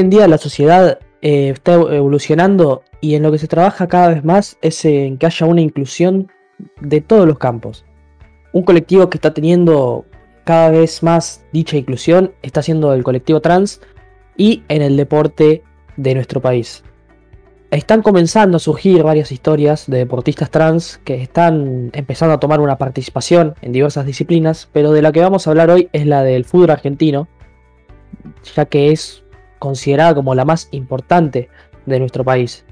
En día la sociedad eh, está evolucionando y en lo que se trabaja cada vez más es en que haya una inclusión de todos los campos. Un colectivo que está teniendo cada vez más dicha inclusión está siendo el colectivo trans y en el deporte de nuestro país. Están comenzando a surgir varias historias de deportistas trans que están empezando a tomar una participación en diversas disciplinas, pero de la que vamos a hablar hoy es la del fútbol argentino, ya que es considerada como la más importante de nuestro país.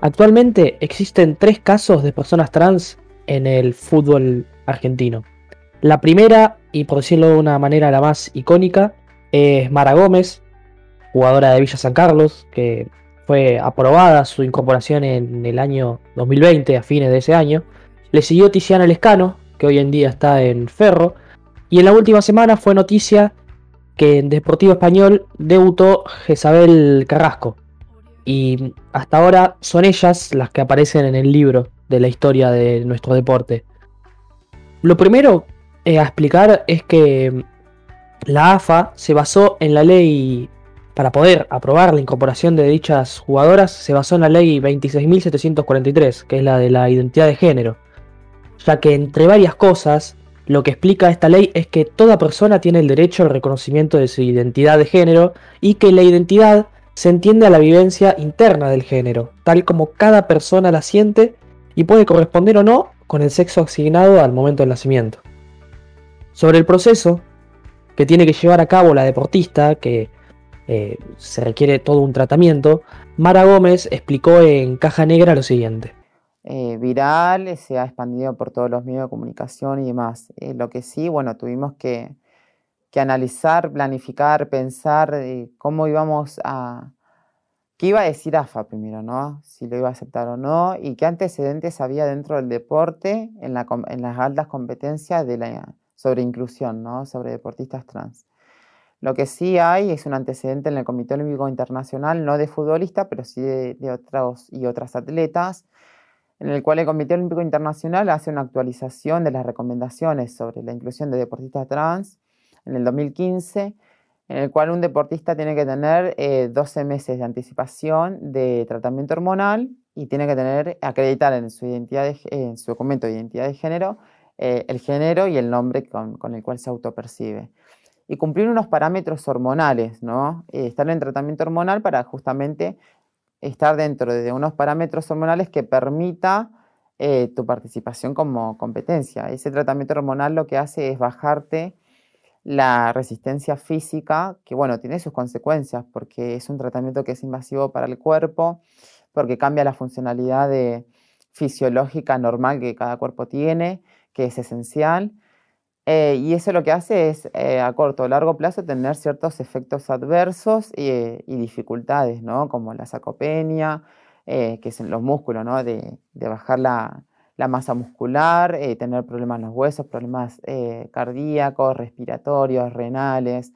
Actualmente existen tres casos de personas trans en el fútbol argentino. La primera, y por decirlo de una manera la más icónica, es Mara Gómez, jugadora de Villa San Carlos, que fue aprobada su incorporación en el año 2020, a fines de ese año. Le siguió Tiziana Lescano, que hoy en día está en Ferro. Y en la última semana fue noticia que en Deportivo Español debutó Jezabel Carrasco. Y hasta ahora son ellas las que aparecen en el libro de la historia de nuestro deporte. Lo primero eh, a explicar es que la AFA se basó en la ley para poder aprobar la incorporación de dichas jugadoras, se basó en la ley 26.743, que es la de la identidad de género, ya que entre varias cosas lo que explica esta ley es que toda persona tiene el derecho al reconocimiento de su identidad de género y que la identidad se entiende a la vivencia interna del género, tal como cada persona la siente y puede corresponder o no con el sexo asignado al momento del nacimiento. Sobre el proceso que tiene que llevar a cabo la deportista, que eh, se requiere todo un tratamiento, Mara Gómez explicó en Caja Negra lo siguiente. Eh, viral, se ha expandido por todos los medios de comunicación y demás. Eh, lo que sí, bueno, tuvimos que, analizar, planificar, pensar cómo íbamos a... ¿Qué iba a decir AFA primero, no? Si lo iba a aceptar o no, y qué antecedentes había dentro del deporte en, las altas competencias de la, sobre inclusión, ¿no? Sobre deportistas trans. Lo que sí hay es un antecedente en el Comité Olímpico Internacional, no de futbolista, pero sí de, de otros y otras atletas, en el cual el Comité Olímpico Internacional hace una actualización de las recomendaciones sobre la inclusión de deportistas trans en el 2015, en el cual un deportista tiene que tener 12 eh, meses de anticipación de tratamiento hormonal y tiene que tener acreditar en su identidad en su documento de identidad de género eh, el género y el nombre con, el cual se autopercibe. Y cumplir unos parámetros hormonales, ¿no? Eh, estar en tratamiento hormonal para justamente estar dentro de unos parámetros hormonales que permita eh, tu participación como competencia. Ese tratamiento hormonal lo que hace es bajarte la resistencia física, que bueno, tiene sus consecuencias, porque es un tratamiento que es invasivo para el cuerpo, porque cambia la funcionalidad fisiológica normal que cada cuerpo tiene, que es esencial, eh, y eso lo que hace es eh, a corto o largo plazo tener ciertos efectos adversos y, dificultades, ¿no? Como la sacopenia, eh, que son los músculos, ¿no? De, bajar la, masa muscular, tener problemas en los huesos, problemas cardíacos, respiratorios, renales.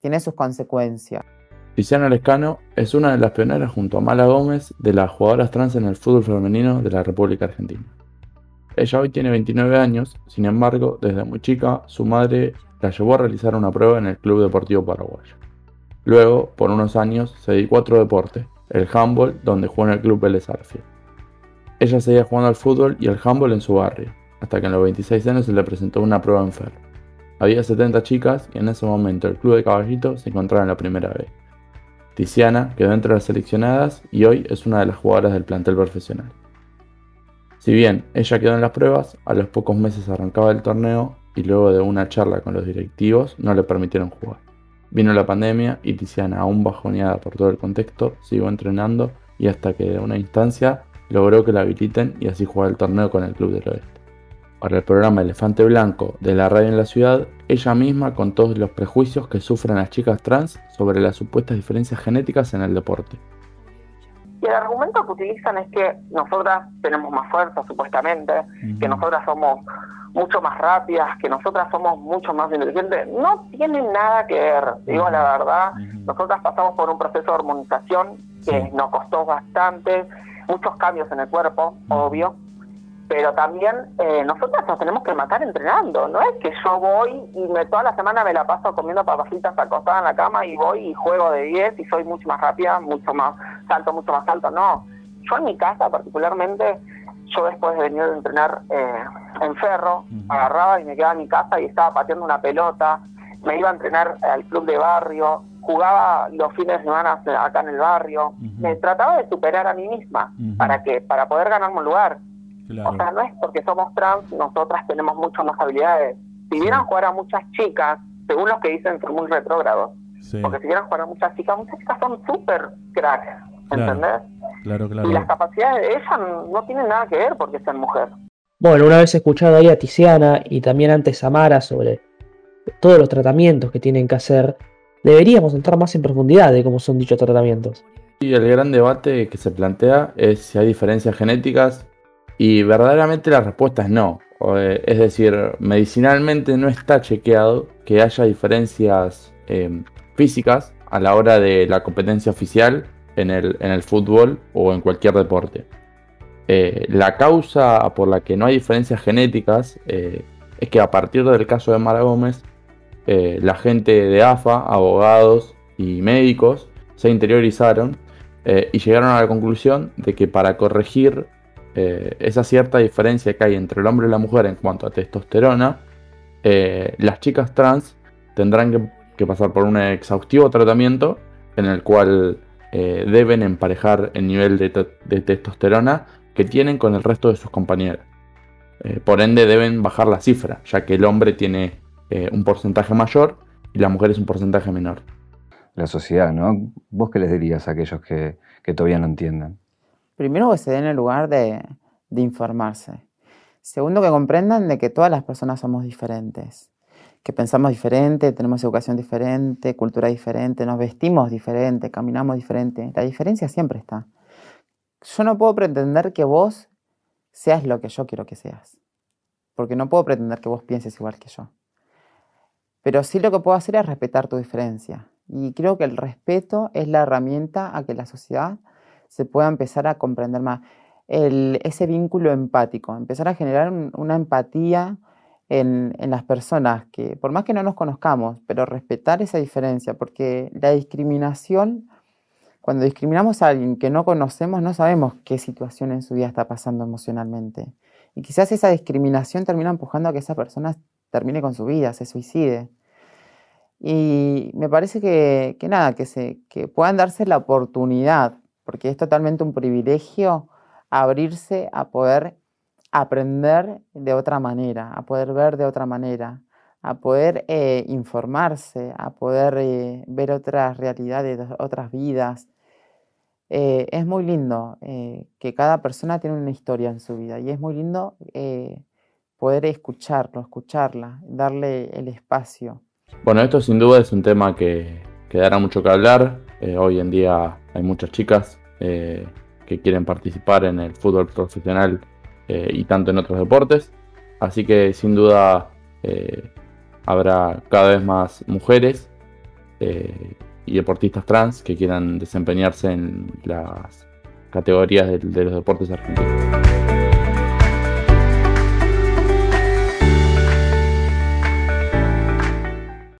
Tiene sus consecuencias. Tiziana Lescano es una de las pioneras junto a Mala Gómez de las jugadoras trans en el fútbol femenino de la República Argentina. Ella hoy tiene 29 años, sin embargo, desde muy chica, su madre la llevó a realizar una prueba en el Club Deportivo Paraguayo. Luego, por unos años, se dedicó a otro deporte, el handball, donde jugó en el Club Vélez Ella seguía jugando al fútbol y al handball en su barrio, hasta que en los 26 años se le presentó una prueba en Fer. Había 70 chicas y en ese momento el Club de Caballito se encontraba en la primera vez. Tiziana quedó entre las seleccionadas y hoy es una de las jugadoras del plantel profesional. Si bien ella quedó en las pruebas, a los pocos meses arrancaba el torneo y luego de una charla con los directivos no le permitieron jugar. Vino la pandemia y Tiziana, aún bajoneada por todo el contexto, siguió entrenando y hasta que de una instancia logró que la habiliten y así jugar el torneo con el Club del Oeste. para el programa Elefante Blanco de la radio en la ciudad, ella misma con todos los prejuicios que sufren las chicas trans sobre las supuestas diferencias genéticas en el deporte. Y el argumento que utilizan es que nosotras tenemos más fuerza, supuestamente, que nosotras somos mucho más rápidas, que nosotras somos mucho más inteligentes. No tiene nada que ver, digo la verdad. Nosotras pasamos por un proceso de hormonización que nos costó bastante, muchos cambios en el cuerpo, obvio pero también eh, nosotros nos tenemos que matar entrenando. No es que yo voy y me, toda la semana me la paso comiendo papacitas acostada en la cama y voy y juego de 10 y soy mucho más rápida, mucho más salto, mucho más alto. No, yo en mi casa particularmente, yo después de venir a entrenar eh, en ferro, agarraba y me quedaba en mi casa y estaba pateando una pelota, me iba a entrenar al club de barrio, jugaba los fines de semana acá en el barrio, me trataba de superar a mí misma para que para poder ganarme un lugar. O sea, no es porque somos trans, nosotras tenemos muchas más habilidades. Si vieran jugar a muchas chicas, según los que dicen, son muy retrógrados. Porque si vieran jugar a muchas chicas, muchas chicas son súper cracks, ¿entendés? Claro, claro. Y las capacidades de ellas no tienen nada que ver porque sean mujer. Bueno, una vez escuchado ahí a Tiziana y también antes a Mara sobre todos los tratamientos que tienen que hacer, deberíamos entrar más en profundidad de cómo son dichos tratamientos. Y el gran debate que se plantea es si hay diferencias genéticas y verdaderamente la respuesta es no. Eh, es decir, medicinalmente no está chequeado que haya diferencias em, físicas a la hora de la competencia oficial en el, en el fútbol o en cualquier deporte. Eh, la causa por la que no hay diferencias genéticas eh, es que a partir del caso de Mara Gómez, la gente de AFA, abogados y médicos se interiorizaron y llegaron a la conclusión de que para corregir eh, esa cierta diferencia que hay entre el hombre y la mujer en cuanto a testosterona, eh, las chicas trans tendrán que, pasar por un exhaustivo tratamiento en el cual eh, deben emparejar el nivel de, testosterona que tienen con el resto de sus compañeras. por ende deben bajar la cifra, ya que el hombre tiene un porcentaje mayor y la mujer es un porcentaje menor. La sociedad, ¿no? ¿Vos qué les dirías a aquellos que, que todavía no entiendan? Primero que se den el lugar de, informarse. Segundo que comprendan de que todas las personas somos diferentes, que pensamos diferente, tenemos educación diferente, cultura diferente, nos vestimos diferente, caminamos diferente. La diferencia siempre está. Yo no puedo pretender que vos seas lo que yo quiero que seas, porque no puedo pretender que vos pienses igual que yo. Pero sí lo que puedo hacer es respetar tu diferencia. Y creo que el respeto es la herramienta a que la sociedad se pueda empezar a comprender más. ese vínculo empático, empezar a generar una empatía en, las personas, que por más que no nos conozcamos, pero respetar esa diferencia, porque la discriminación, cuando discriminamos a alguien que no conocemos, no sabemos qué situación en su vida está pasando emocionalmente. Y quizás esa discriminación termina empujando a que esa persona termine con su vida, se suicide. Y me parece que, nada, que, se, que puedan darse la oportunidad porque es totalmente un privilegio abrirse a poder aprender de otra manera, a poder ver de otra manera, a poder eh, informarse, a poder eh, ver otras realidades, otras vidas. Eh, es muy lindo que cada persona tiene una historia en su vida y es muy lindo poder escucharlo, escucharla, darle el espacio. Bueno, esto sin duda es un tema que, que dará mucho que hablar. hoy en día hay muchas chicas que quieren participar en el fútbol profesional eh, y tanto en otros deportes. Así que sin duda eh, habrá cada vez más mujeres y deportistas trans que quieran desempeñarse en las categorías de los deportes argentinos.